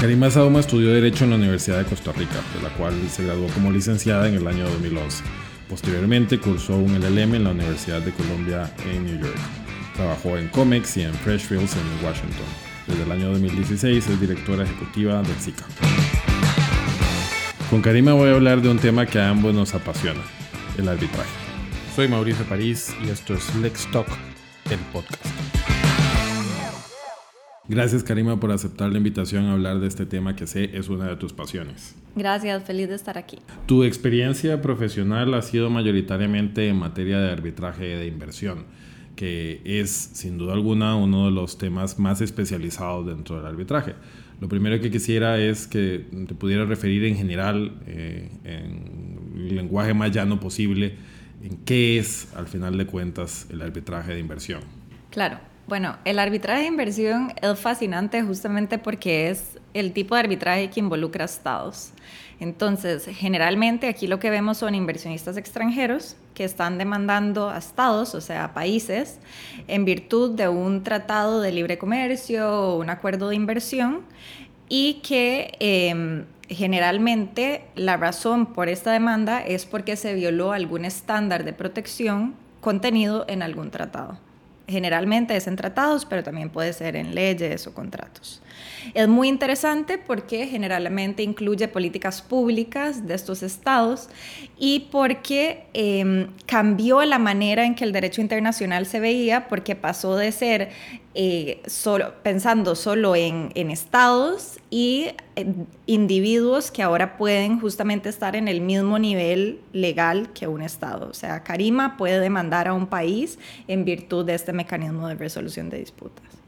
Karima Sauma estudió Derecho en la Universidad de Costa Rica, de la cual se graduó como licenciada en el año 2011. Posteriormente cursó un LLM en la Universidad de Columbia en New York. Trabajó en Comex y en Freshfields en Washington. Desde el año 2016 es directora ejecutiva del SICA. Con Karima voy a hablar de un tema que a ambos nos apasiona, el arbitraje. Soy Mauricio París y esto es Lex Talk, el podcast. Gracias Karima por aceptar la invitación a hablar de este tema que sé es una de tus pasiones. Gracias, feliz de estar aquí. Tu experiencia profesional ha sido mayoritariamente en materia de arbitraje de inversión, que es sin duda alguna uno de los temas más especializados dentro del arbitraje. Lo primero que quisiera es que te pudiera referir en general, eh, en el lenguaje más llano posible, en qué es al final de cuentas el arbitraje de inversión. Claro. Bueno, el arbitraje de inversión es fascinante justamente porque es el tipo de arbitraje que involucra estados. Entonces, generalmente aquí lo que vemos son inversionistas extranjeros que están demandando a estados, o sea, a países, en virtud de un tratado de libre comercio o un acuerdo de inversión y que em, generalmente la razón por esta demanda es porque se violó algún estándar de protección contenido en algún tratado. Generalmente es en tratados, pero también puede ser en leyes o contratos. Es muy interesante porque generalmente incluye políticas públicas de estos estados y porque em, cambió la manera en que el derecho internacional se veía, porque pasó de ser eh, solo, pensando solo en, estados y individuos que ahora pueden justamente estar en el mismo nivel legal que un estado. O sea, Karima puede demandar a un país en virtud de este mecanismo de resolución de disputas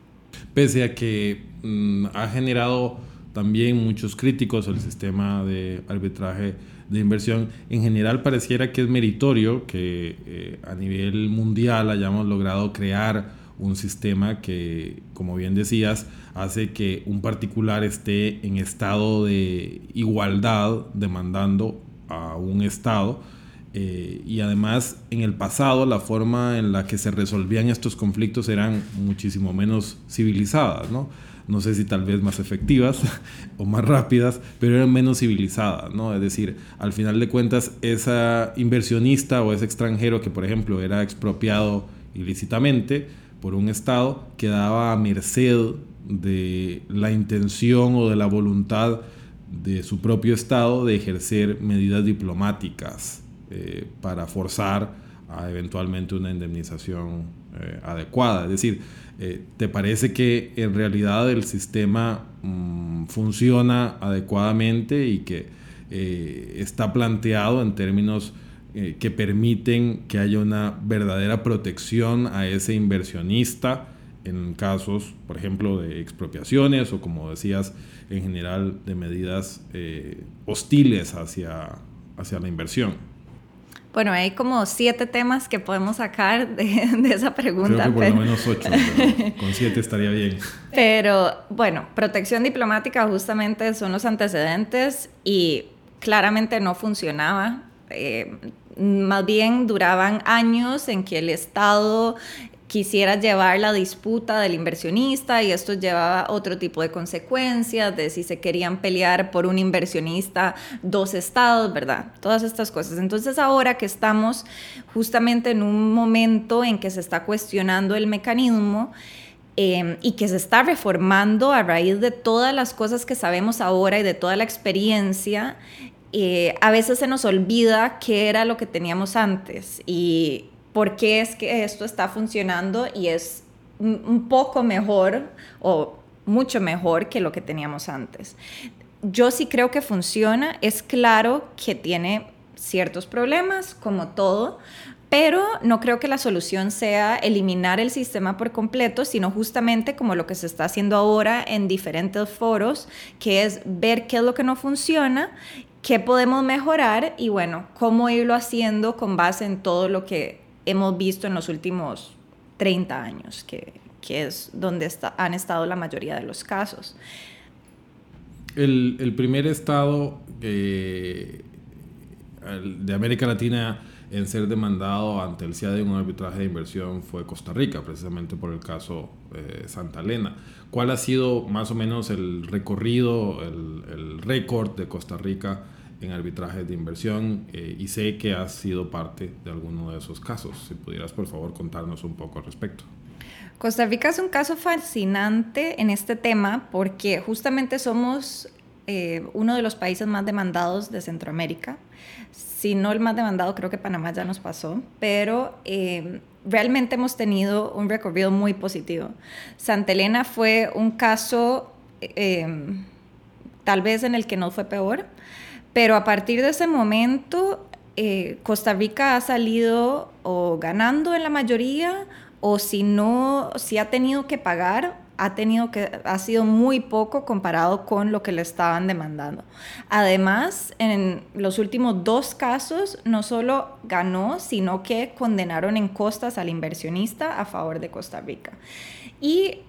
pese a que mm, ha generado también muchos críticos al sistema de arbitraje de inversión, en general pareciera que es meritorio que eh, a nivel mundial hayamos logrado crear un sistema que, como bien decías, hace que un particular esté en estado de igualdad demandando a un Estado eh, y además, en el pasado, la forma en la que se resolvían estos conflictos eran muchísimo menos civilizadas, ¿no? No sé si tal vez más efectivas o más rápidas, pero eran menos civilizadas, ¿no? Es decir, al final de cuentas, esa inversionista o ese extranjero que, por ejemplo, era expropiado ilícitamente por un Estado, quedaba a merced de la intención o de la voluntad de su propio Estado de ejercer medidas diplomáticas eh, para forzar a eventualmente una indemnización eh, adecuada. Es decir, eh, ¿te parece que en realidad el sistema mm, funciona adecuadamente y que está planteado en términos que permiten que haya una verdadera protección a ese inversionista en casos, por ejemplo, de expropiaciones o, como decías, en general de medidas hostiles hacia, hacia la inversión? Bueno, hay como siete temas que podemos sacar de, esa pregunta. Creo que por lo menos ocho, con siete estaría bien. Pero bueno, protección diplomática justamente son los antecedentes y claramente no funcionaba. Eh, más bien duraban años en que el Estado quisiera llevar la disputa del inversionista y esto llevaba otro tipo de consecuencias, de si se querían pelear por un inversionista, dos estados, ¿verdad? Todas estas cosas. Entonces ahora que estamos justamente en un momento en que se está cuestionando el mecanismo, em, y que se está reformando a raíz de todas las cosas que sabemos ahora y de toda la experiencia, eh, a veces se nos olvida qué era lo que teníamos antes y por qué es que esto está funcionando y es un poco mejor o mucho mejor que lo que teníamos antes. Yo sí creo que funciona, es claro que tiene ciertos problemas, como todo, pero no creo que la solución sea eliminar el sistema por completo, sino justamente como lo que se está haciendo ahora en diferentes foros, que es ver qué es lo que no funciona, qué podemos mejorar y bueno, cómo irlo haciendo con base en todo lo que hemos visto en los últimos 30 años, que, que es donde está, han estado la mayoría de los casos. El, el primer estado de América Latina en ser demandado ante el CIA de un arbitraje de inversión fue Costa Rica, precisamente por el caso eh, Santa Elena. ¿Cuál ha sido más o menos el recorrido, el, récord de Costa Rica en arbitraje de inversión? Eh, y sé que has sido parte de alguno de esos casos. Si pudieras, por favor, contarnos un poco al respecto. Costa Rica es un caso fascinante en este tema porque justamente somos eh, uno de los países más demandados de Centroamérica. Si no el más demandado, creo que Panamá ya nos pasó, pero eh, realmente hemos tenido un recorrido muy positivo. Santa Elena fue un caso tal vez en el que no fue peor, pero a partir de ese momento Costa Rica ha salido o ganando en la mayoría o si no, si ha tenido que pagar ha tenido que ha sido muy poco comparado con lo que le estaban demandando. Además, en los últimos dos casos no solo ganó, sino que condenaron en costas al inversionista a favor de Costa Rica. Y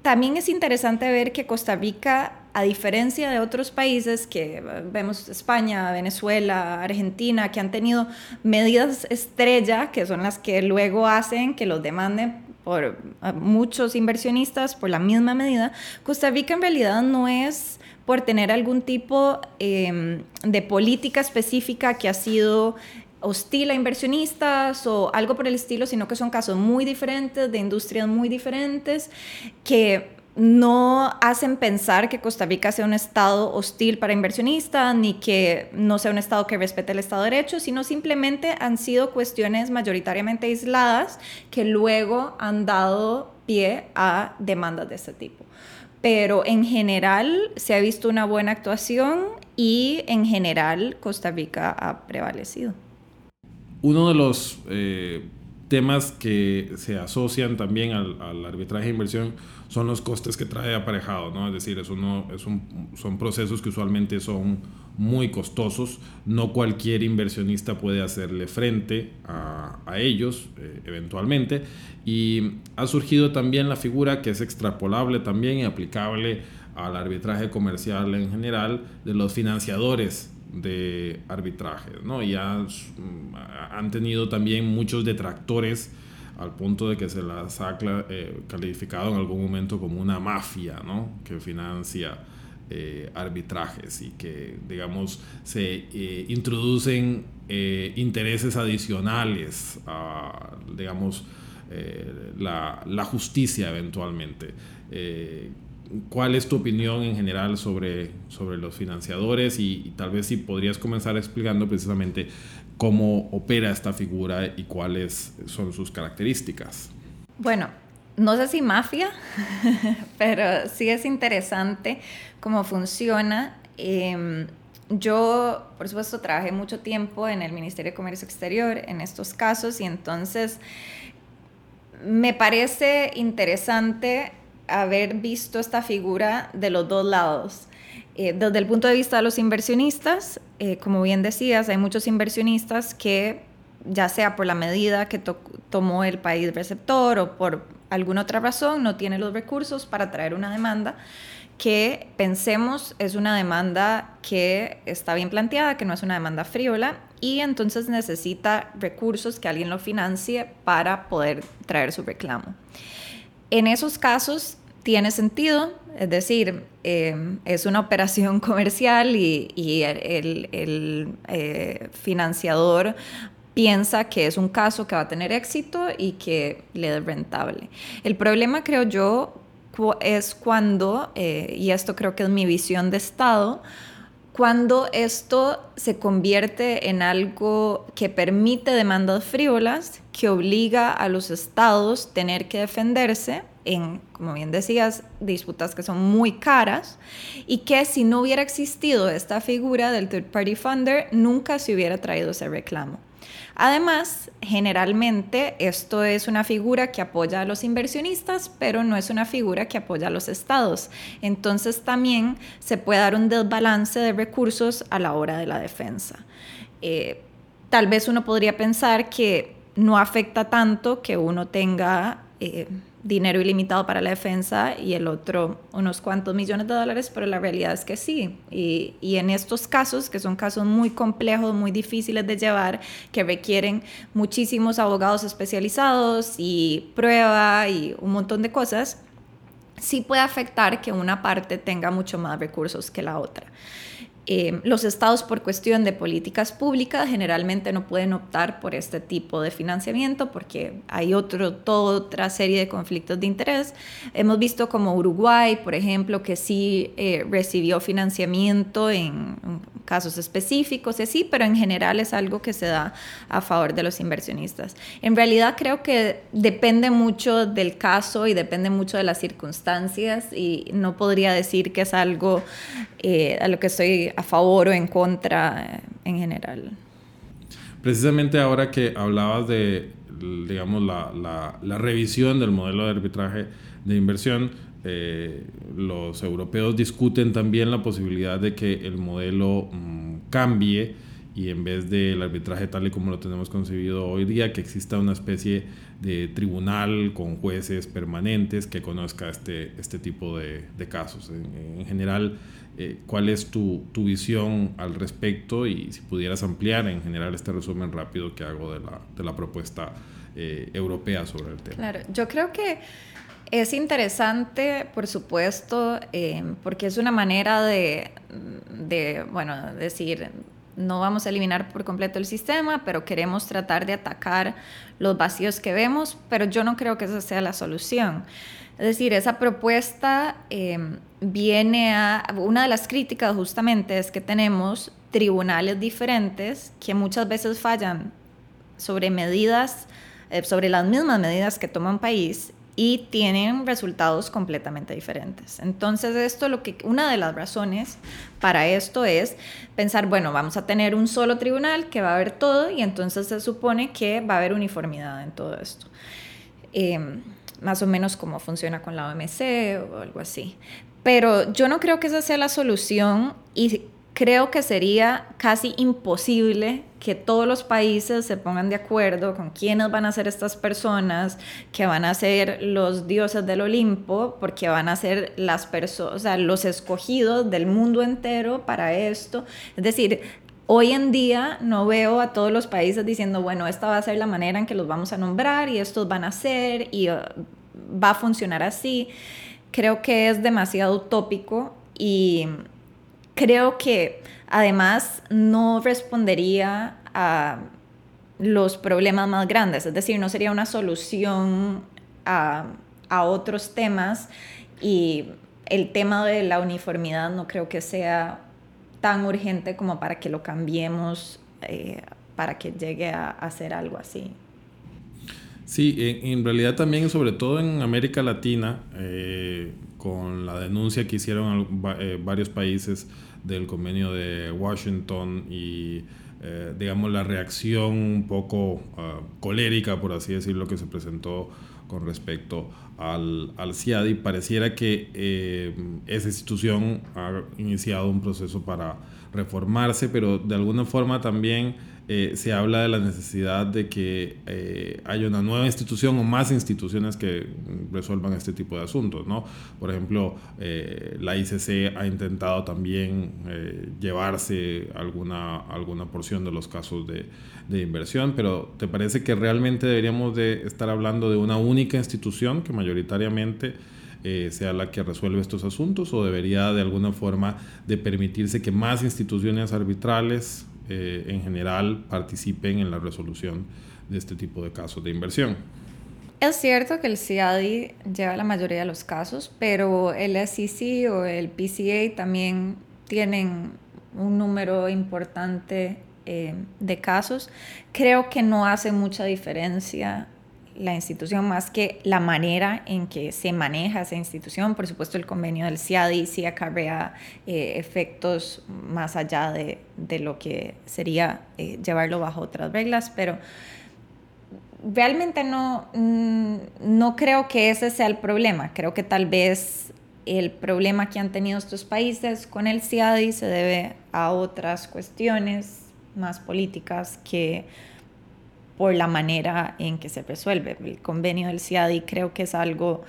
también es interesante ver que Costa Rica, a diferencia de otros países que vemos España, Venezuela, Argentina, que han tenido medidas estrella, que son las que luego hacen que los demanden por muchos inversionistas por la misma medida, Costa Rica en realidad no es por tener algún tipo em, de política específica que ha sido hostil a inversionistas o algo por el estilo, sino que son casos muy diferentes, de industrias muy diferentes, que no hacen pensar que Costa Rica sea un Estado hostil para inversionistas, ni que no sea un Estado que respete el Estado de Derecho, sino simplemente han sido cuestiones mayoritariamente aisladas que luego han dado pie a demandas de este tipo. Pero en general se ha visto una buena actuación y en general Costa Rica ha prevalecido. Uno de los eh, temas que se asocian también al, arbitraje de inversión son los costes que trae aparejado, ¿no? Es decir, es uno, es son procesos que usualmente son muy costosos, no cualquier inversionista puede hacerle frente a, a ellos eh, eventualmente, y ha surgido también la figura que es extrapolable también y aplicable al arbitraje comercial en general de los financiadores de arbitraje, ¿no? Y han tenido también muchos detractores al punto de que se las ha eh, calificado en algún momento como una mafia ¿no? que financia eh, arbitrajes y que, digamos, se eh, introducen intereses adicionales a, digamos, la, la, justicia eventualmente. ¿Cuál es tu opinión en general sobre, sobre los financiadores? Y, y, tal vez si podrías comenzar explicando precisamente cómo opera esta figura y cuáles son sus características. Bueno, no sé si mafia, pero sí es interesante cómo funciona. Em, yo, por supuesto, trabajé mucho tiempo en el Ministerio de Comercio Exterior en estos casos y entonces me parece interesante haber visto esta figura de los dos lados. Eh, desde el punto de vista de los inversionistas, eh, como bien decías, hay muchos inversionistas que, ya sea por la medida que tomó el país receptor o por alguna otra razón, no tienen los recursos para traer una demanda que pensemos es una demanda que está bien planteada, que no es una demanda frívola y entonces necesita recursos que alguien lo financie para poder traer su reclamo. En esos casos tiene sentido, es decir, em, es una operación comercial y, el, eh, financiador piensa que es un caso que va a tener éxito y que le es rentable. El problema, creo yo, es cuando, eh, y esto creo que es mi visión de Estado, cuando esto se convierte en algo que permite demandas frívolas, que obliga a los estados a tener que defenderse en, como bien decías, disputas que son muy caras y que si no hubiera existido esta figura del third party funder, nunca se hubiera traído ese reclamo. Además, generalmente esto es una figura que apoya a los inversionistas, pero no es una figura que apoya a los estados. Entonces también se puede dar un desbalance de recursos a la hora de la defensa. Eh, tal vez uno podría pensar que no afecta tanto que uno tenga eh, dinero ilimitado para la defensa y el otro unos cuantos millones de dólares, pero la realidad es que sí. Y, y, en estos casos, que son casos muy complejos, muy difíciles de llevar, que requieren muchísimos abogados especializados y prueba y un montón de cosas, sí puede afectar que una parte tenga mucho más recursos que la otra. Eh, los estados por cuestión de políticas públicas generalmente no pueden optar por este tipo de financiamiento porque hay otro, toda otra serie de conflictos de interés. Hemos visto como Uruguay, por ejemplo, que sí eh, recibió financiamiento en casos específicos y así, pero en general es algo que se da a favor de los inversionistas. En realidad creo que depende mucho del caso y depende mucho de las circunstancias y no podría decir que es algo eh, a lo que estoy a favor o en contra eh, en general. Precisamente ahora que hablabas de, digamos, la, la, revisión del modelo de arbitraje de inversión, eh, los europeos discuten también la posibilidad de que el modelo mm, cambie y en vez del arbitraje tal y como lo tenemos concebido hoy día, que exista una especie de tribunal con jueces permanentes que conozca este, este tipo de, de casos. En, general, eh, ¿cuál es tu, tu, visión al respecto? Y si pudieras ampliar en general este resumen rápido que hago de la, de la propuesta eh, europea sobre el tema. Claro, yo creo que es interesante, por supuesto, eh, porque es una manera de, de, bueno, decir, no vamos a eliminar por completo el sistema, pero queremos tratar de atacar los vacíos que vemos, pero yo no creo que esa sea la solución. Es decir, esa propuesta eh, viene a... Una de las críticas justamente es que tenemos tribunales diferentes que muchas veces fallan sobre medidas, eh, sobre las mismas medidas que toma un país y tienen resultados completamente diferentes. Entonces, esto lo que una de las razones para esto es pensar, bueno, vamos a tener un solo tribunal que va a ver todo y entonces se supone que va a haber uniformidad en todo esto. Em, más o menos como funciona con la OMC o algo así. Pero yo no creo que esa sea la solución y creo que sería casi imposible que todos los países se pongan de acuerdo con quiénes van a ser estas personas, que van a ser los dioses del Olimpo, porque van a ser las personas, o sea, los escogidos del mundo entero para esto. Es decir, hoy en día no veo a todos los países diciendo, bueno, esta va a ser la manera en que los vamos a nombrar y estos van a ser y uh, va a funcionar así. Creo que es demasiado utópico y creo que además no respondería a los problemas más grandes, es decir, no sería una solución a, otros temas y el tema de la uniformidad no creo que sea tan urgente como para que lo cambiemos, eh, para que llegue a, hacer algo así. Sí, en, realidad también, sobre todo en América Latina, eh, con la denuncia que hicieron eh, varios países del convenio de Washington y eh, digamos la reacción un poco ah, colérica, por así decirlo, que se presentó con respecto al, al CIADI, pareciera que eh, esa institución ha iniciado un proceso para reformarse, pero de alguna forma también eh, se habla de la necesidad de que eh, haya una nueva institución o más instituciones que resuelvan este tipo de asuntos. ¿no? Por ejemplo, eh, la ICC ha intentado también llevarse alguna, alguna porción de los casos de, de, inversión, pero ¿te parece que realmente deberíamos de estar hablando de una única institución que mayoritariamente... sea la que resuelve estos asuntos o debería de alguna forma de permitirse que más instituciones arbitrales eh, en general participen en la resolución de este tipo de casos de inversión. Es cierto que el CIADI lleva la mayoría de los casos, pero el SEC o el PCA también tienen un número importante eh, de casos. Creo que no hace mucha diferencia la institución más que la manera en que se maneja esa institución. Por supuesto, el convenio del CIADI sí acarrea eh, efectos más allá de, de, lo que sería eh, llevarlo bajo otras reglas, pero realmente no, mm, no creo que ese sea el problema. Creo que tal vez el problema que han tenido estos países con el CIADI se debe a otras cuestiones más políticas que por la manera en que se resuelve. El convenio del CIADI creo que es algo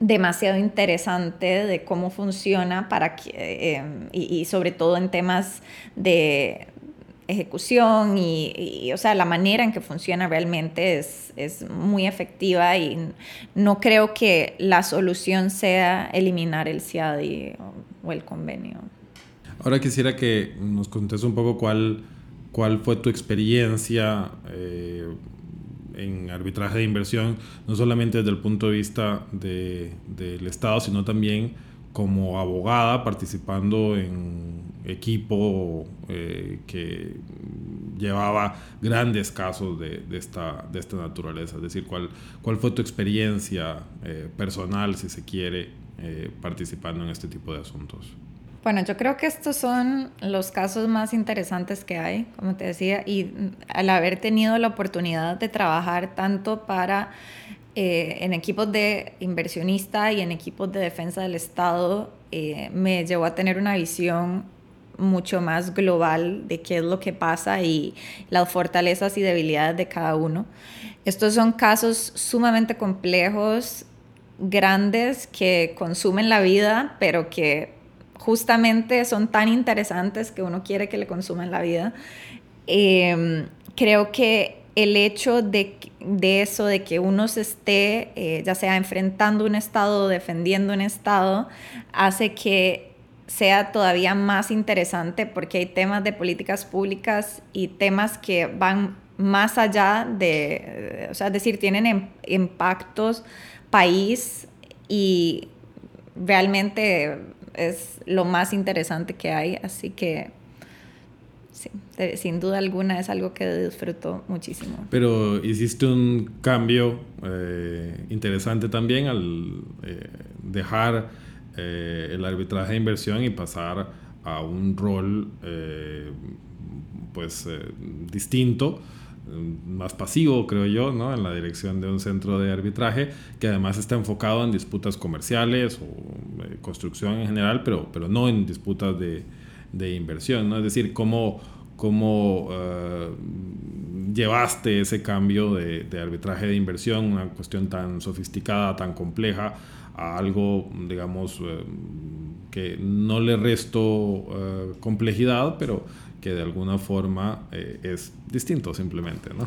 demasiado interesante de cómo funciona para que, eh, y, sobre todo en temas de ejecución y, o sea, la manera en que funciona realmente es, es muy efectiva y no creo que la solución sea eliminar el CIADI o, el convenio. Ahora quisiera que nos contes un poco cuál, cuál fue tu experiencia eh, en arbitraje de inversión, no solamente desde el punto de vista de, del Estado, sino también como abogada participando en equipo eh, que llevaba grandes casos de, esta, de esta naturaleza. Es decir, ¿cuál, cuál fue tu experiencia eh, personal, si se quiere, eh, participando en este tipo de asuntos? Bueno, yo creo que estos son los casos más interesantes que hay, como te decía, y al haber tenido la oportunidad de trabajar tanto para eh, en equipos de inversionista y en equipos de defensa del Estado, eh, me llevó a tener una visión mucho más global de qué es lo que pasa y las fortalezas y debilidades de cada uno. Estos son casos sumamente complejos, grandes, que consumen la vida, pero que justamente son tan interesantes que uno quiere que le consuman la vida. Em, creo que el hecho de, eso, de que uno se esté, eh, ya sea enfrentando un Estado o defendiendo un Estado, hace que sea todavía más interesante porque hay temas de políticas públicas y temas que van más allá de, o sea, decir, tienen em, impactos país y realmente es lo más interesante que hay, así que sí, sin duda alguna es algo que disfruto muchísimo. Pero hiciste un cambio eh, interesante también al eh, dejar eh, el arbitraje de inversión y pasar a un rol pues distinto más pasivo, creo yo, ¿no? en la dirección de un centro de arbitraje que además está enfocado en disputas comerciales o eh, construcción en general, pero, pero no en disputas de, de inversión. ¿no? Es decir, cómo, cómo uh, llevaste ese cambio de, de, arbitraje de inversión, una cuestión tan sofisticada, tan compleja, a algo, digamos, uh, que no le resto complejidad, pero que de alguna forma eh, es distinto simplemente, ¿no?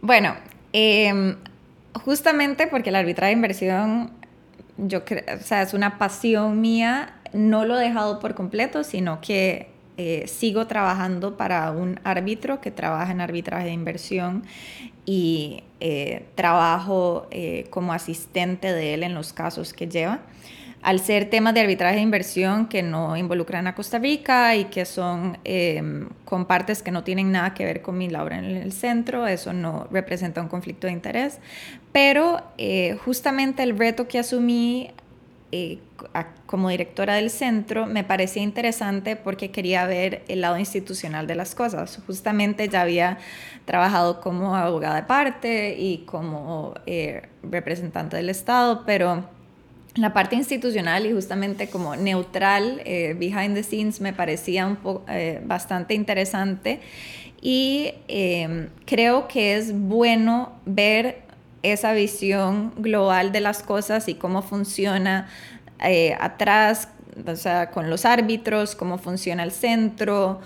Bueno, em, justamente porque el arbitraje de inversión, yo creo, o sea, es una pasión mía, no lo he dejado por completo, sino que eh, sigo trabajando para un árbitro que trabaja en arbitraje de inversión y eh, trabajo como asistente de él en los casos que lleva al ser temas de arbitraje de inversión que no involucran a Costa Rica y que son em, con partes que no tienen nada que ver con mi labor en el centro, eso no representa un conflicto de interés. Pero eh, justamente el reto que asumí eh, como directora del centro me parecía interesante porque quería ver el lado institucional de las cosas. Justamente ya había trabajado como abogada de parte y como eh, representante del Estado, pero la parte institucional y justamente como neutral, eh, behind the scenes, me parecía un poco, eh, bastante interesante. Y em, creo que es bueno ver esa visión global de las cosas y cómo funciona eh, atrás, o sea, con los árbitros, cómo funciona el centro,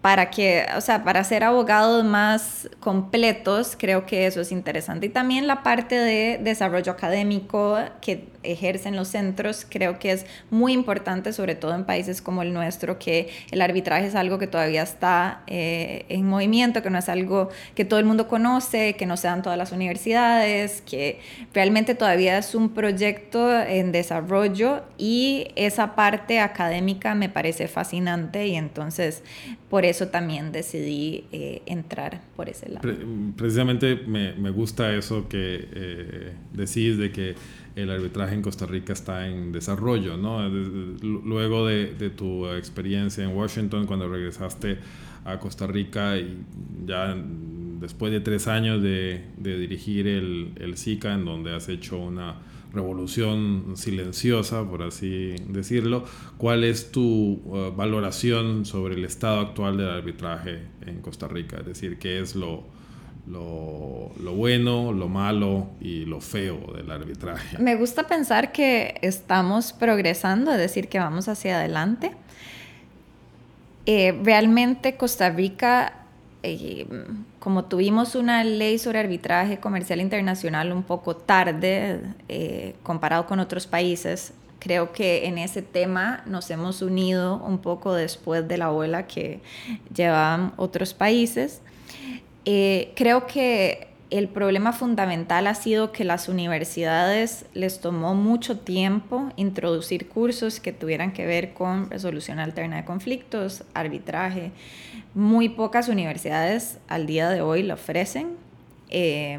para que, o sea, para ser abogados más completos, creo que eso es interesante. Y también la parte de desarrollo académico que ejercen los centros, creo que es muy importante, sobre todo en países como el nuestro, que el arbitraje es algo que todavía está eh, en movimiento, que no es algo que todo el mundo conoce, que no se dan todas las universidades, que realmente todavía es un proyecto en desarrollo y esa parte académica me parece fascinante y entonces por eso también decidí eh, entrar por ese lado. precisamente me, me, gusta eso que eh, decís de que el arbitraje en Costa Rica está en desarrollo, ¿no? Luego de, tu experiencia en Washington, cuando regresaste a Costa Rica y ya después de tres años de, de dirigir el, el SICA, en donde has hecho una revolución silenciosa, por así decirlo. ¿Cuál es tu uh, valoración sobre el estado actual del arbitraje en Costa Rica? Es decir, ¿qué es lo, lo, lo, bueno, lo malo y lo feo del arbitraje? Me gusta pensar que estamos progresando, es decir, que vamos hacia adelante. Eh, realmente Costa Rica eh, como tuvimos una ley sobre arbitraje comercial internacional un poco tarde eh, comparado con otros países, creo que en ese tema nos hemos unido un poco después de la ola que llevaban otros países. Eh, creo que el problema fundamental ha sido que las universidades les tomó mucho tiempo introducir cursos que tuvieran que ver con resolución alterna de conflictos, arbitraje. Muy pocas universidades al día de hoy lo ofrecen. Eh,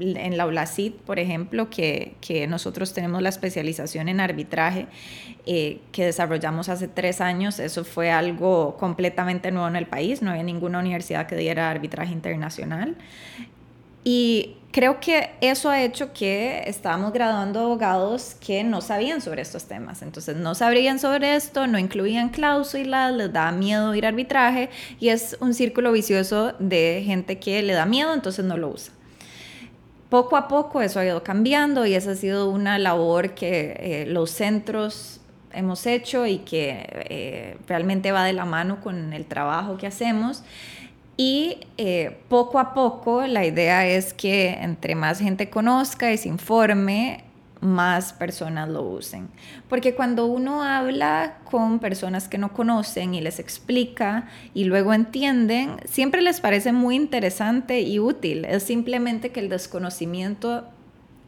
en la ULACID, por ejemplo, que, que, nosotros tenemos la especialización en arbitraje eh, que desarrollamos hace tres años, eso fue algo completamente nuevo en el país, no había ninguna universidad que diera arbitraje internacional. Y creo que eso ha hecho que estábamos graduando abogados que no sabían sobre estos temas. Entonces no sabrían sobre esto, no incluían cláusulas, les da miedo ir a arbitraje y es un círculo vicioso de gente que le da miedo, entonces no lo usa poco a poco eso ha ido cambiando y esa ha sido una labor que eh, los centros hemos hecho y que eh, realmente va de la mano con el trabajo que hacemos. Y eh, poco a poco la idea es que entre más gente conozca y se informe, más personas lo usen. Porque cuando uno habla con personas que no conocen y les explica y luego entienden, siempre les parece muy interesante y útil. Es simplemente que el desconocimiento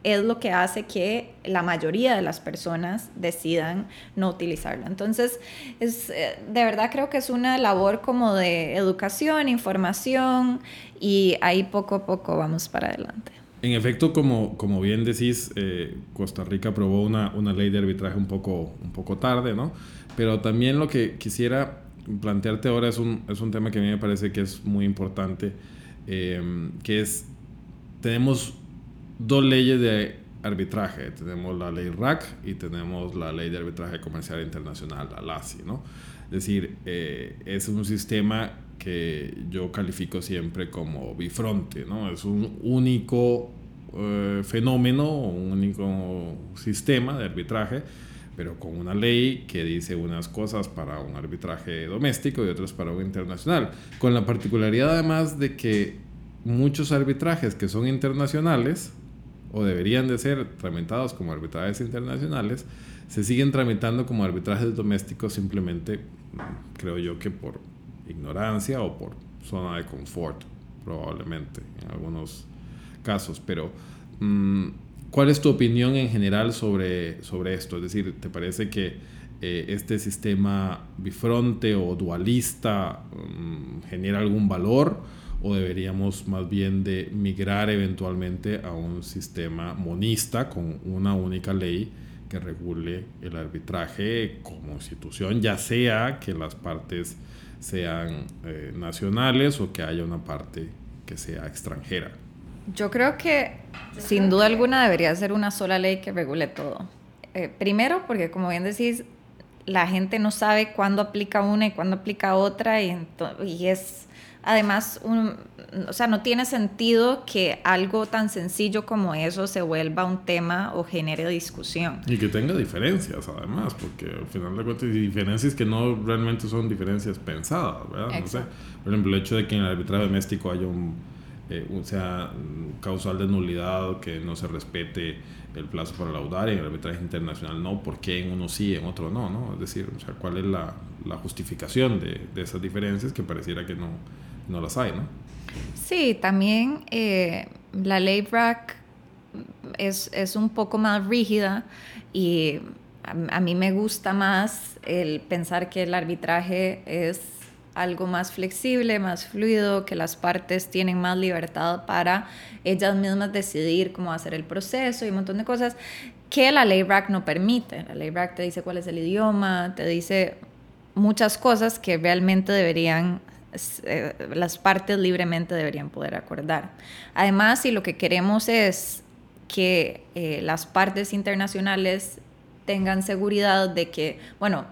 es lo que hace que la mayoría de las personas decidan no utilizarlo. Entonces, es, eh, de verdad creo que es una labor como de educación, información y ahí poco a poco vamos para adelante. En efecto, como, como bien decís, eh, Costa Rica aprobó una, una, ley de arbitraje un poco, un poco tarde, ¿no? Pero también lo que quisiera plantearte ahora es un, es un tema que a mí me parece que es muy importante, em, que es, tenemos dos leyes de arbitraje, tenemos la ley RAC y tenemos la ley de arbitraje comercial internacional, la LACI, ¿no? Es decir, eh, es un sistema que yo califico siempre como bifronte, ¿no? Es un único eh, fenómeno, un único sistema de arbitraje, pero con una ley que dice unas cosas para un arbitraje doméstico y otras para un internacional, con la particularidad además de que muchos arbitrajes que son internacionales o deberían de ser tramitados como arbitrajes internacionales, se siguen tramitando como arbitrajes domésticos simplemente, creo yo que por ignorancia o por zona de confort, probablemente, en algunos casos. Pero, mm, ¿cuál es tu opinión en general sobre, sobre esto? Es decir, ¿te parece que eh, este sistema bifronte o dualista mm, genera algún valor? ¿O deberíamos más bien de migrar eventualmente a un sistema monista con una única ley que regule el arbitraje como institución, ya sea que las partes sean eh, nacionales o que haya una parte que sea extranjera. Yo creo que sin duda alguna debería ser una sola ley que regule todo. Eh, primero, porque como bien decís, la gente no sabe cuándo aplica una y cuándo aplica otra y, y es además, un, o sea, no tiene sentido que algo tan sencillo como eso se vuelva un tema o genere discusión. Y que tenga diferencias, además, porque al final de cuentas, diferencias que no realmente son diferencias pensadas, ¿verdad? No sé. Por ejemplo, el hecho de que en el arbitraje doméstico haya un, eh, sea causal de nulidad, que no se respete el plazo para laudar y en el arbitraje internacional no, ¿por qué en uno sí, en otro no? ¿no? Es decir, o sea, ¿cuál es la, la justificación de, de esas diferencias que pareciera que no no las hay, ¿no? Sí, también eh, la ley BRAC es, es, un poco más rígida y a, mí me gusta más el pensar que el arbitraje es algo más flexible, más fluido, que las partes tienen más libertad para ellas mismas decidir cómo hacer el proceso y un montón de cosas que la ley BRAC no permite. La ley BRAC te dice cuál es el idioma, te dice muchas cosas que realmente deberían eh, las partes libremente deberían poder acordar. Además, si lo que queremos es que eh, las partes internacionales tengan seguridad de que, bueno,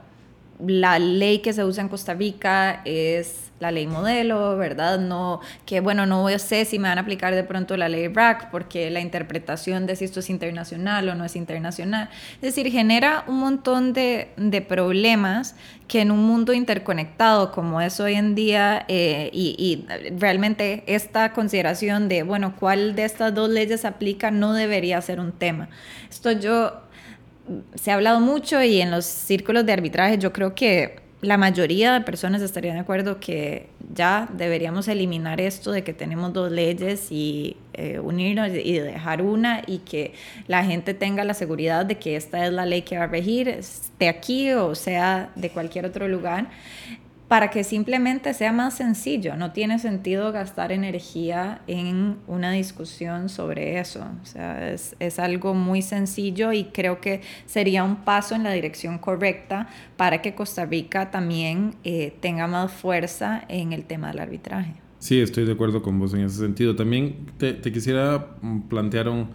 la ley que se usa en Costa Rica es la ley modelo, ¿verdad? No, que bueno, no sé si me van a aplicar de pronto la ley RAC porque la interpretación de si esto es internacional o no es internacional. Es decir, genera un montón de, de problemas que en un mundo interconectado como es hoy en día eh, y, y, realmente esta consideración de, bueno, cuál de estas dos leyes aplica no debería ser un tema. Esto yo se ha hablado mucho y en los círculos de arbitraje yo creo que la mayoría de personas estarían de acuerdo que ya deberíamos eliminar esto de que tenemos dos leyes y eh, unirnos y dejar una y que la gente tenga la seguridad de que esta es la ley que va a regir, esté aquí o sea de cualquier otro lugar para que simplemente sea más sencillo. No tiene sentido gastar energía en una discusión sobre eso. O sea, es, es, algo muy sencillo y creo que sería un paso en la dirección correcta para que Costa Rica también eh, tenga más fuerza en el tema del arbitraje. Sí, estoy de acuerdo con vos en ese sentido. También te, quisiera plantear un,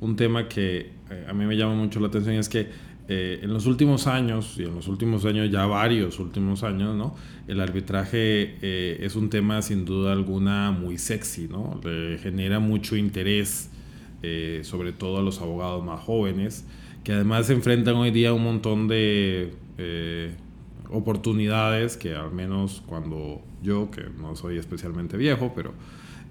un tema que eh, a mí me llama mucho la atención, es que eh, en los últimos años, y en los últimos años, ya varios últimos años, ¿no? El arbitraje eh, es un tema sin duda alguna muy sexy, ¿no? Le genera mucho interés, eh, sobre todo a los abogados más jóvenes, que además se enfrentan hoy día a un montón de oportunidades que al menos cuando yo, que no soy especialmente viejo, pero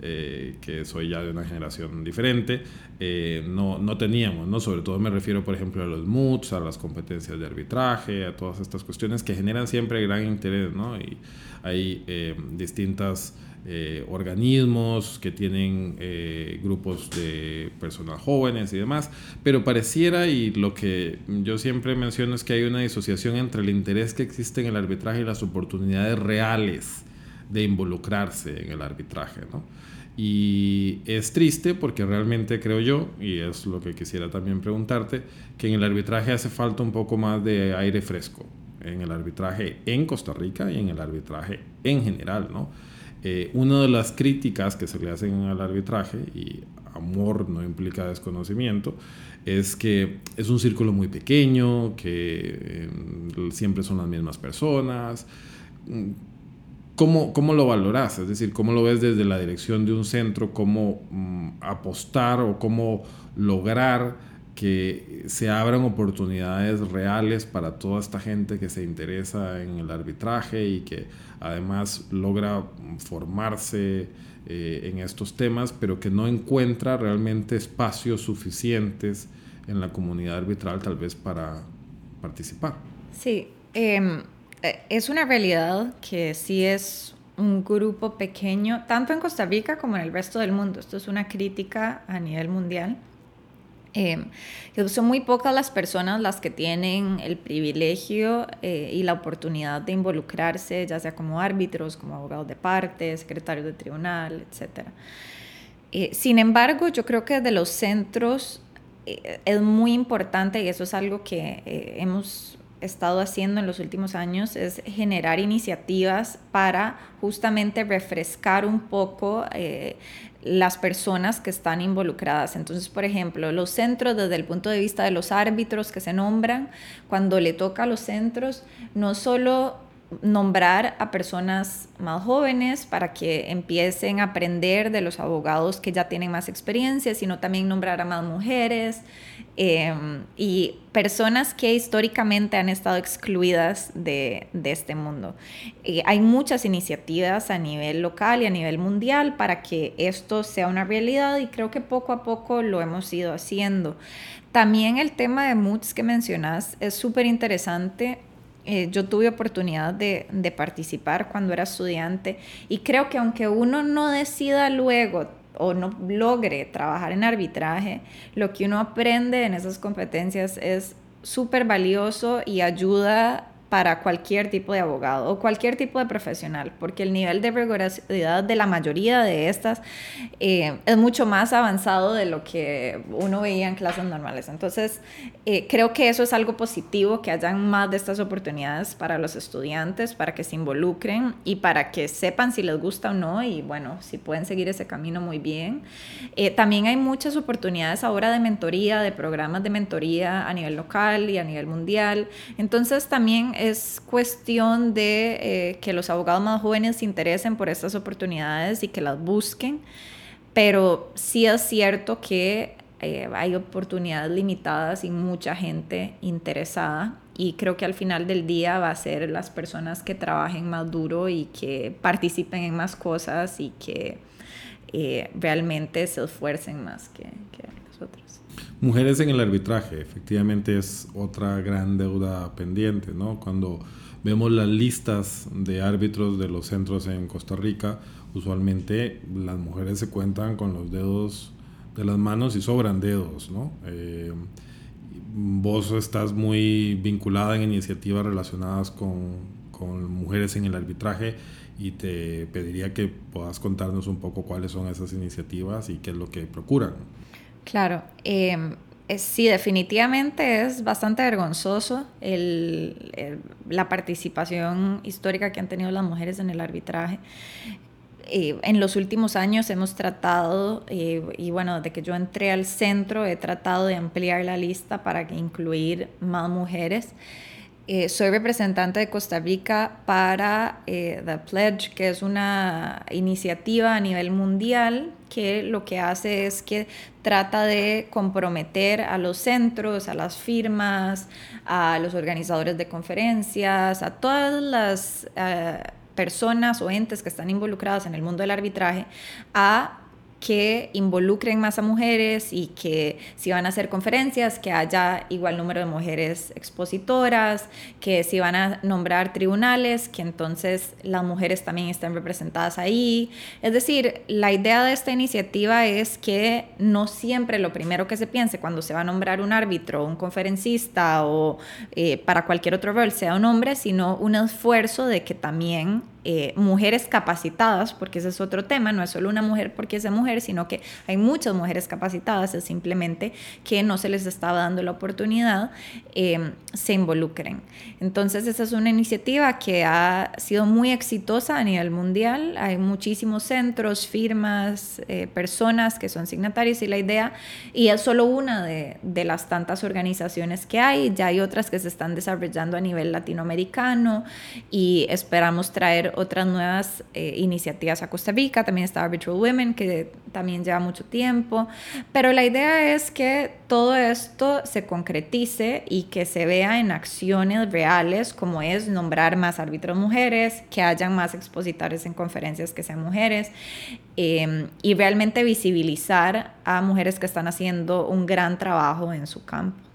eh, que soy ya de una generación diferente, eh, no, no, teníamos, ¿no? Sobre todo me refiero, por ejemplo, a los MUTs, a las competencias de arbitraje, a todas estas cuestiones que generan siempre gran interés, ¿no? Y hay eh, distintas organismos que tienen grupos de personas jóvenes y demás, pero pareciera, y lo que yo siempre menciono es que hay una disociación entre el interés que existe en el arbitraje y las oportunidades reales de involucrarse en el arbitraje, ¿no? Y es triste porque realmente creo yo, y es lo que quisiera también preguntarte, que en el arbitraje hace falta un poco más de aire fresco, en el arbitraje en Costa Rica y en el arbitraje en general, ¿no? Eh, una de las críticas que se le hacen al arbitraje, y amor no implica desconocimiento, es que es un círculo muy pequeño, que eh, siempre son las mismas personas, ¿Cómo, ¿Cómo, lo valoras? Es decir, ¿cómo lo ves desde la dirección de un centro? ¿Cómo mm, apostar o cómo lograr que se abran oportunidades reales para toda esta gente que se interesa en el arbitraje y que además logra formarse eh, en estos temas, pero que no encuentra realmente espacios suficientes en la comunidad arbitral tal vez para participar? Sí. Eh, es una realidad que sí es un grupo pequeño, tanto en Costa Rica como en el resto del mundo. Esto es una crítica a nivel mundial. Eh, son muy pocas las personas las que tienen el privilegio eh, y la oportunidad de involucrarse, ya sea como árbitros, como abogados de parte, secretarios de tribunal, etc. sin embargo, yo creo que de los centros es muy importante y eso es algo que hemos estado haciendo en los últimos años es generar iniciativas para justamente refrescar un poco eh, las personas que están involucradas. Entonces, por ejemplo, los centros desde el punto de vista de los árbitros que se nombran, cuando le toca a los centros, no solo nombrar a personas más jóvenes para que empiecen a aprender de los abogados que ya tienen más experiencia, sino también nombrar a más mujeres em, y personas que históricamente han estado excluidas de, este mundo. hay muchas iniciativas a nivel local y a nivel mundial para que esto sea una realidad y creo que poco a poco lo hemos ido haciendo. También el tema de MUTS que mencionas es súper interesante eh, yo tuve oportunidad de, de, participar cuando era estudiante y creo que aunque uno no decida luego o no logre trabajar en arbitraje, lo que uno aprende en esas competencias es súper valioso y ayuda para cualquier tipo de abogado o cualquier tipo de profesional, porque el nivel de rigurosidad de la mayoría de estas eh, es mucho más avanzado de lo que uno veía en clases normales. Entonces, eh, creo que eso es algo positivo, que hayan más de estas oportunidades para los estudiantes, para que se involucren y para que sepan si les gusta o no y bueno, si pueden seguir ese camino muy bien. Eh, también hay muchas oportunidades ahora de mentoría, de programas de mentoría a nivel local y a nivel mundial. Entonces, también es cuestión de eh, que los abogados más jóvenes se interesen por estas oportunidades y que las busquen, pero sí es cierto que eh, hay oportunidades limitadas y mucha gente interesada y creo que al final del día va a ser las personas que trabajen más duro y que participen en más cosas y que eh, realmente se esfuercen más que. Mujeres en el arbitraje, efectivamente es otra gran deuda pendiente, ¿no? Cuando vemos las listas de árbitros de los centros en Costa Rica, usualmente las mujeres se cuentan con los dedos de las manos y sobran dedos, ¿no? Eh, vos estás muy vinculada en iniciativas relacionadas con, con mujeres en el arbitraje y te pediría que puedas contarnos un poco cuáles son esas iniciativas y qué es lo que procuran. Claro, em, sí, definitivamente es bastante vergonzoso la participación histórica que han tenido las mujeres en el arbitraje. En los últimos años hemos tratado, eh, y bueno, de que yo entré al centro, he tratado de ampliar la lista para incluir más mujeres. Eh, soy representante de Costa Rica para eh, The Pledge, que es una iniciativa a nivel mundial que lo que hace es que trata de comprometer a los centros, a las firmas, a los organizadores de conferencias, a todas las eh, personas o entes que están involucradas en el mundo del arbitraje a que involucren más a mujeres y que si van a hacer conferencias, que haya igual número de mujeres expositoras, que si van a nombrar tribunales, que entonces las mujeres también estén representadas ahí. Es decir, la idea de esta iniciativa es que no siempre lo primero que se piense cuando se va a nombrar un árbitro, un conferencista o eh, para cualquier otro rol sea un hombre, sino un esfuerzo de que también eh, mujeres capacitadas, porque ese es otro tema, no es solo una mujer porque es mujer, sino que hay muchas mujeres capacitadas, es simplemente que no se les estaba dando la oportunidad, eh, se involucren. Entonces, esa es una iniciativa que ha sido muy exitosa a nivel mundial, hay muchísimos centros, firmas, eh, personas que son signatarios y la idea, y es solo una de, de las tantas organizaciones que hay, ya hay otras que se están desarrollando a nivel latinoamericano y esperamos traer otras nuevas eh, iniciativas a Costa Rica. También está Arbitral Women, que también lleva mucho tiempo. Pero la idea es que todo esto se concretice y que se vea en acciones reales, como es nombrar más árbitros mujeres, que hayan más expositores en conferencias que sean mujeres, em, y realmente visibilizar a mujeres que están haciendo un gran trabajo en su campo.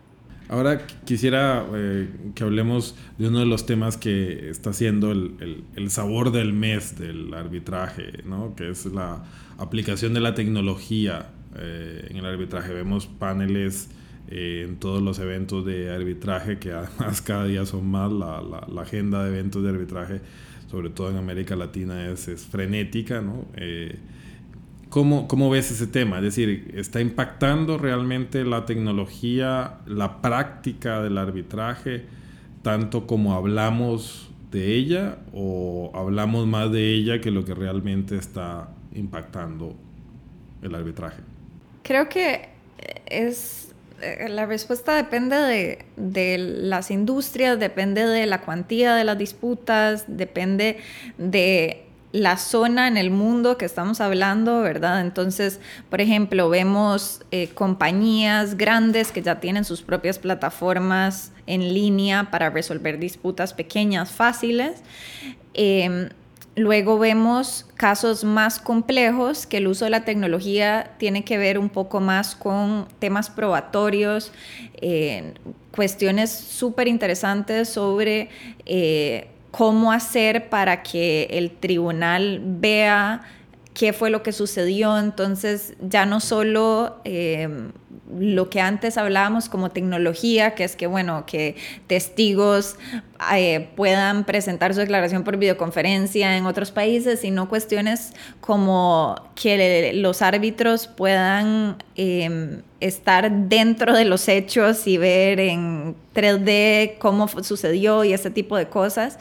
Ahora quisiera eh, que hablemos de uno de los temas que está siendo el, el, sabor del mes del arbitraje, ¿no? que es la aplicación de la tecnología eh, en el arbitraje. Vemos paneles eh, en todos los eventos de arbitraje, que además cada día son más, la, la, agenda de eventos de arbitraje, sobre todo en América Latina, es, es frenética. ¿no? ¿Cómo, ¿Cómo, ves ese tema? Es decir, ¿está impactando realmente la tecnología, la práctica del arbitraje, tanto como hablamos de ella o hablamos más de ella que lo que realmente está impactando el arbitraje? Creo que es eh, la respuesta depende de, de, las industrias, depende de la cuantía de las disputas, depende de la zona en el mundo que estamos hablando, ¿verdad? Entonces, por ejemplo, vemos eh, compañías grandes que ya tienen sus propias plataformas en línea para resolver disputas pequeñas, fáciles. Em, luego vemos casos más complejos que el uso de la tecnología tiene que ver un poco más con temas probatorios, eh, cuestiones súper interesantes sobre eh, cómo hacer para que el tribunal vea qué fue lo que sucedió. Entonces ya no solo eh, lo que antes hablábamos como tecnología, que es que, bueno, que testigos eh, puedan presentar su declaración por videoconferencia en otros países, sino cuestiones como que los árbitros puedan em, estar dentro de los hechos y ver en 3D cómo sucedió y ese tipo de cosas.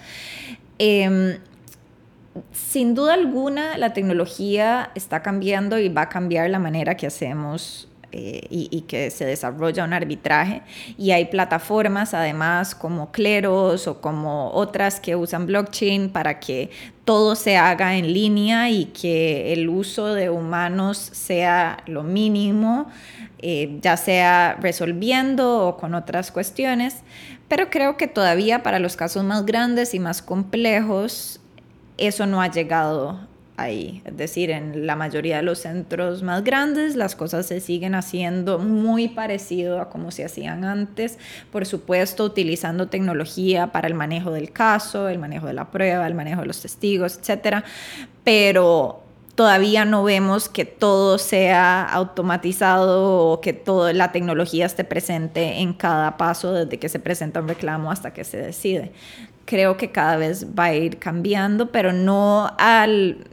Sin duda alguna, la tecnología está cambiando y va a cambiar la manera que hacemos eh, y, que se desarrolla un arbitraje. Y hay plataformas además como Cleros o como otras que usan blockchain para que todo se haga en línea y que el uso de humanos sea lo mínimo, eh, ya sea resolviendo o con otras cuestiones. Pero creo que todavía para los casos más grandes y más complejos, eso no ha llegado ahí. Es decir, en la mayoría de los centros más grandes las cosas se siguen haciendo muy parecido a como se hacían antes, por supuesto utilizando tecnología para el manejo del caso, el manejo de la prueba, el manejo de los testigos, etcétera, pero todavía no vemos que todo sea automatizado o que toda la tecnología esté presente en cada paso desde que se presenta un reclamo hasta que se decide. Creo que cada vez va a ir cambiando, pero no al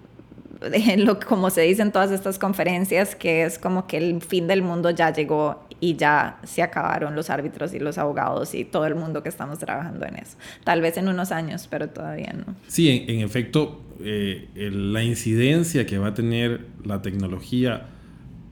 lo, como se dice en todas estas conferencias, que es como que el fin del mundo ya llegó y ya se acabaron los árbitros y los abogados y todo el mundo que estamos trabajando en eso. Tal vez en unos años, pero todavía no. Sí, en, efecto, eh, la incidencia que va a tener la tecnología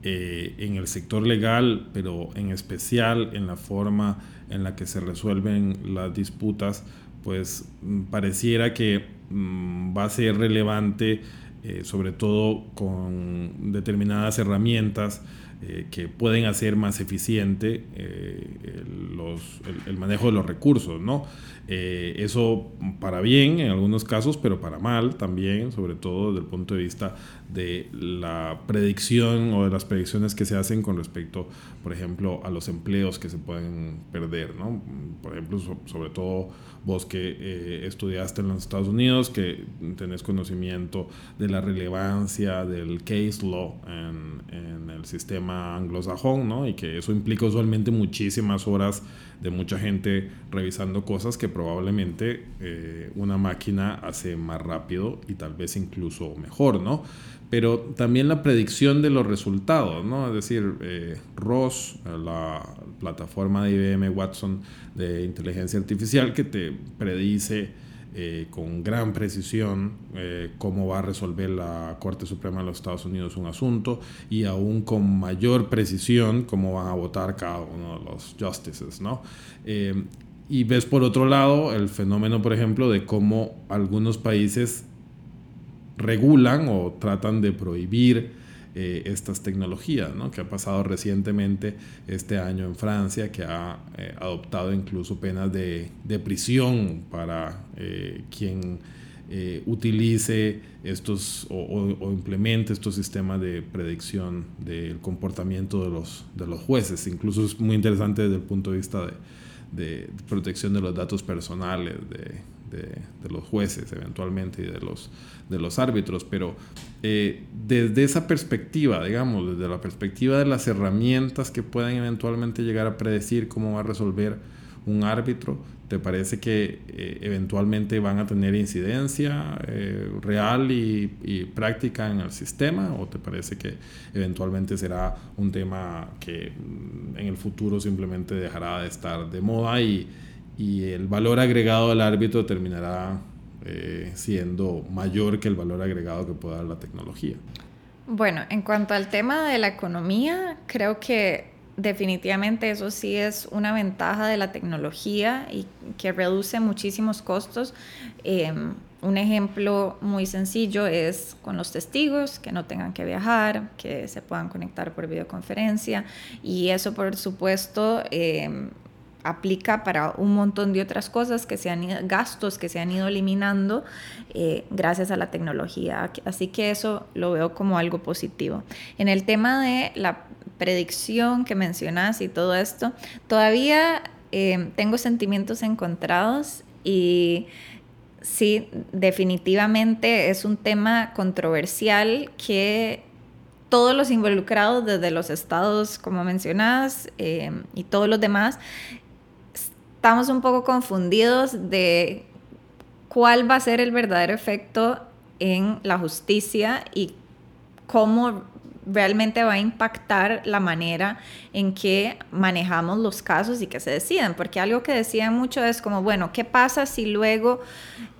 eh, en el sector legal, pero en especial en la forma en la que se resuelven las disputas, pues mm, pareciera que mm, va a ser relevante eh, sobre todo con determinadas herramientas eh, que pueden hacer más eficiente eh, el, manejo de los recursos, ¿no? Eso para bien en algunos casos, pero para mal también, sobre todo desde el punto de vista de la predicción o de las predicciones que se hacen con respecto, por ejemplo, a los empleos que se pueden perder, ¿no? Por ejemplo, sobre todo vos que eh, estudiaste en los Estados Unidos, que tenés conocimiento de la relevancia del case law en, el sistema anglosajón, ¿no? Y que eso implica usualmente muchísimas horas de mucha gente revisando cosas que probablemente eh, una máquina hace más rápido y tal vez incluso mejor, ¿no? pero también la predicción de los resultados, ¿no? Es decir, eh, ROS, la plataforma de IBM Watson de inteligencia artificial que te predice eh, con gran precisión eh, cómo va a resolver la Corte Suprema de los Estados Unidos un asunto y aún con mayor precisión cómo van a votar cada uno de los justices, ¿no? Y ves por otro lado el fenómeno, por ejemplo, de cómo algunos países regulan o tratan de prohibir eh, estas tecnologías, ¿no? que ha pasado recientemente este año en Francia, que ha eh, adoptado incluso penas de, de prisión para eh, quien utilice estos o, o, implemente estos sistemas de predicción del comportamiento de los, de los jueces. Incluso es muy interesante desde el punto de vista de, de protección de los datos personales, de, de, los jueces eventualmente y de los, de los árbitros, pero eh, desde esa perspectiva, digamos, desde la perspectiva de las herramientas que pueden eventualmente llegar a predecir cómo va a resolver un árbitro, ¿te parece que eh, eventualmente van a tener incidencia eh, real y, práctica en el sistema? ¿O te parece que eventualmente será un tema que mm, en el futuro simplemente dejará de estar de moda y, y el valor agregado del árbitro terminará eh, siendo mayor que el valor agregado que pueda dar la tecnología. Bueno, en cuanto al tema de la economía, creo que definitivamente eso sí es una ventaja de la tecnología y que reduce muchísimos costos. Em, un ejemplo muy sencillo es con los testigos, que no tengan que viajar, que se puedan conectar por videoconferencia y eso por supuesto em, aplica para un montón de otras cosas que se han gastos que se han ido eliminando eh, gracias a la tecnología. Así que eso lo veo como algo positivo. En el tema de la predicción que mencionas y todo esto, todavía eh, tengo sentimientos encontrados y sí, definitivamente es un tema controversial que todos los involucrados, desde los estados, como mencionas, eh, y todos los demás, estamos un poco confundidos de cuál va a ser el verdadero efecto en la justicia y cómo realmente va a impactar la manera en que manejamos los casos y que se deciden. Porque algo que decían mucho es como, bueno, ¿qué pasa si luego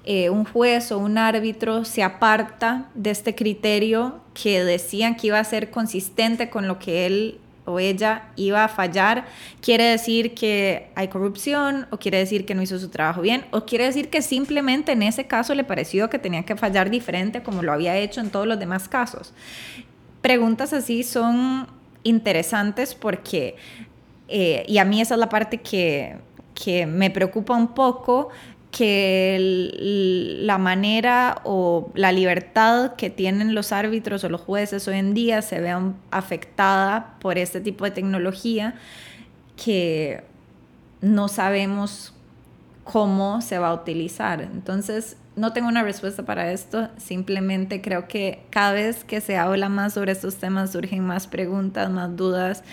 eh, un juez o un árbitro se aparta de este criterio que decían que iba a ser consistente con lo que él o ella iba a fallar, quiere decir que hay corrupción o quiere decir que no hizo su trabajo bien o quiere decir que simplemente en ese caso le pareció que tenía que fallar diferente como lo había hecho en todos los demás casos preguntas así son interesantes porque, eh, y a mí esa es la parte que, que me preocupa un poco, que la manera o la libertad que tienen los árbitros o los jueces hoy en día se vean afectada por este tipo de tecnología que no sabemos cómo se va a utilizar. Entonces, no tengo una respuesta para esto, simplemente creo que cada vez que se habla más sobre estos temas surgen más preguntas, más dudas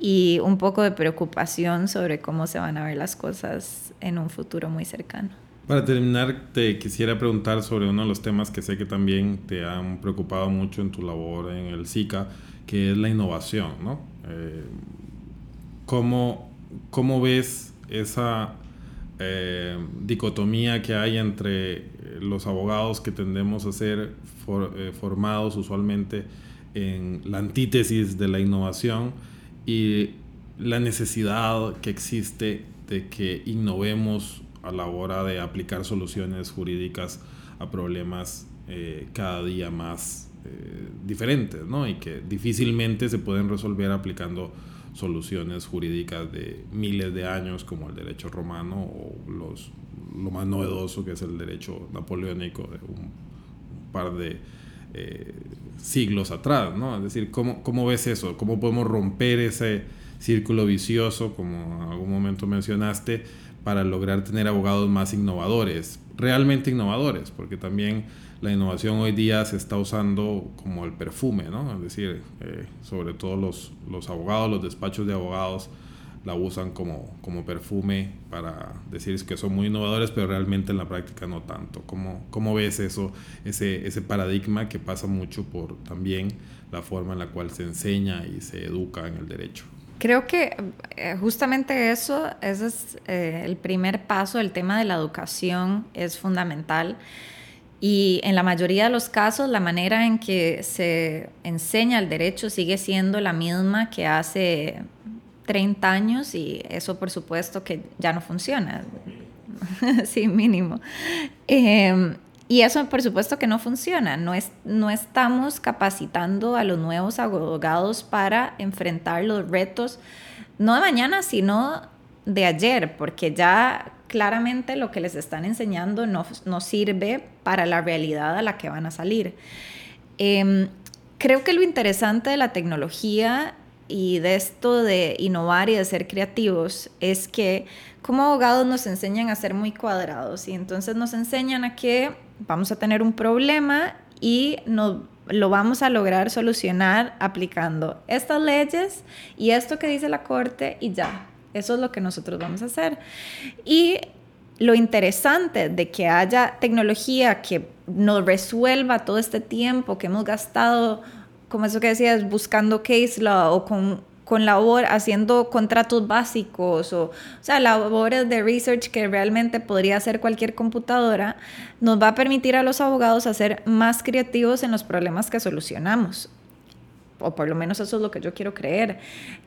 y un poco de preocupación sobre cómo se van a ver las cosas en un futuro muy cercano. Para terminar, te quisiera preguntar sobre uno de los temas que sé que también te han preocupado mucho en tu labor en el SICA, que es la innovación, ¿no? Eh, ¿cómo, ¿Cómo ves esa eh, dicotomía que hay entre eh, los abogados que tendemos a ser eh, formados usualmente en la antítesis de la innovación y la necesidad que existe de que innovemos a la hora de aplicar soluciones jurídicas a problemas cada día más diferentes, ¿no? Y que difícilmente se pueden resolver aplicando soluciones jurídicas de miles de años como el derecho romano o los, lo más novedoso que es el derecho napoleónico de un, par de eh, siglos atrás, ¿no? Es decir, ¿cómo, ¿cómo ves eso? ¿Cómo podemos romper ese círculo vicioso, como en algún momento mencionaste, para lograr tener abogados más innovadores, realmente innovadores? Porque también la innovación hoy día se está usando como el perfume, ¿no? Es decir, eh, sobre todo los, los abogados, los despachos de abogados la usan como, como perfume para decir que son muy innovadores, pero realmente en la práctica no tanto. ¿Cómo, cómo ves eso, ese, ese paradigma que pasa mucho por también la forma en la cual se enseña y se educa en el derecho? Creo que eh, justamente eso, ese es eh, el primer paso, el tema de la educación es fundamental. Y en la mayoría de los casos, la manera en que se enseña el derecho sigue siendo la misma que hace 30 años y eso por supuesto que ya no funciona. sí, mínimo. Em, y eso por supuesto que no funciona. No, es, no estamos capacitando a los nuevos abogados para enfrentar los retos, no de mañana, sino de ayer, porque ya claramente lo que les están enseñando no, no sirve para la realidad a la que van a salir. Em, creo que lo interesante de la tecnología y de esto de innovar y de ser creativos es que como abogados nos enseñan a ser muy cuadrados y entonces nos enseñan a que vamos a tener un problema y nos, lo vamos a lograr solucionar aplicando estas leyes y esto que dice la corte y ya. Eso es lo que nosotros vamos a hacer. Y lo interesante de que haya tecnología que nos resuelva todo este tiempo que hemos gastado, como eso que decías, buscando case law o con, con labor, haciendo contratos básicos o, o sea, labores de research que realmente podría hacer cualquier computadora, nos va a permitir a los abogados a ser más creativos en los problemas que solucionamos. O por lo menos eso es lo que yo quiero creer,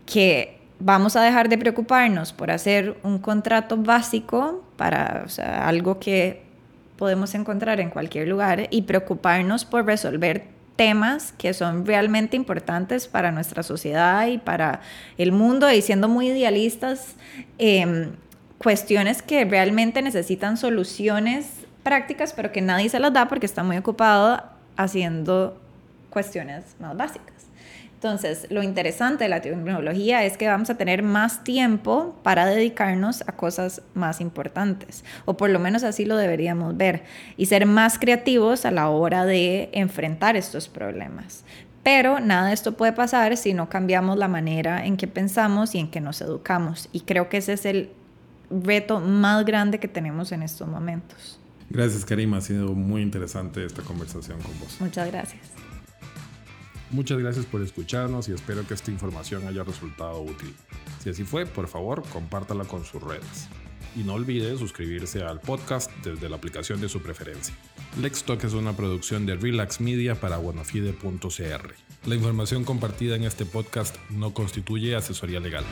que vamos a dejar de preocuparnos por hacer un contrato básico para algo que podemos encontrar en cualquier lugar y preocuparnos por resolver temas que son realmente importantes para nuestra sociedad y para el mundo y siendo muy idealistas, em, cuestiones que realmente necesitan soluciones prácticas, pero que nadie se las da porque está muy ocupado haciendo cuestiones más básicas. Entonces, lo interesante de la tecnología es que vamos a tener más tiempo para dedicarnos a cosas más importantes, o por lo menos así lo deberíamos ver, y ser más creativos a la hora de enfrentar estos problemas. Pero nada de esto puede pasar si no cambiamos la manera en que pensamos y en que nos educamos. Y creo que ese es el reto más grande que tenemos en estos momentos. Gracias, Karima. Ha sido muy interesante esta conversación con vos. Muchas gracias. Muchas gracias por escucharnos y espero que esta información haya resultado útil. Si así fue, por favor, compártala con sus redes. Y no olvide suscribirse al podcast desde la aplicación de su preferencia. Lex Talk es una producción de Relax Media para buenofide.cr. La información compartida en este podcast no constituye asesoría legal.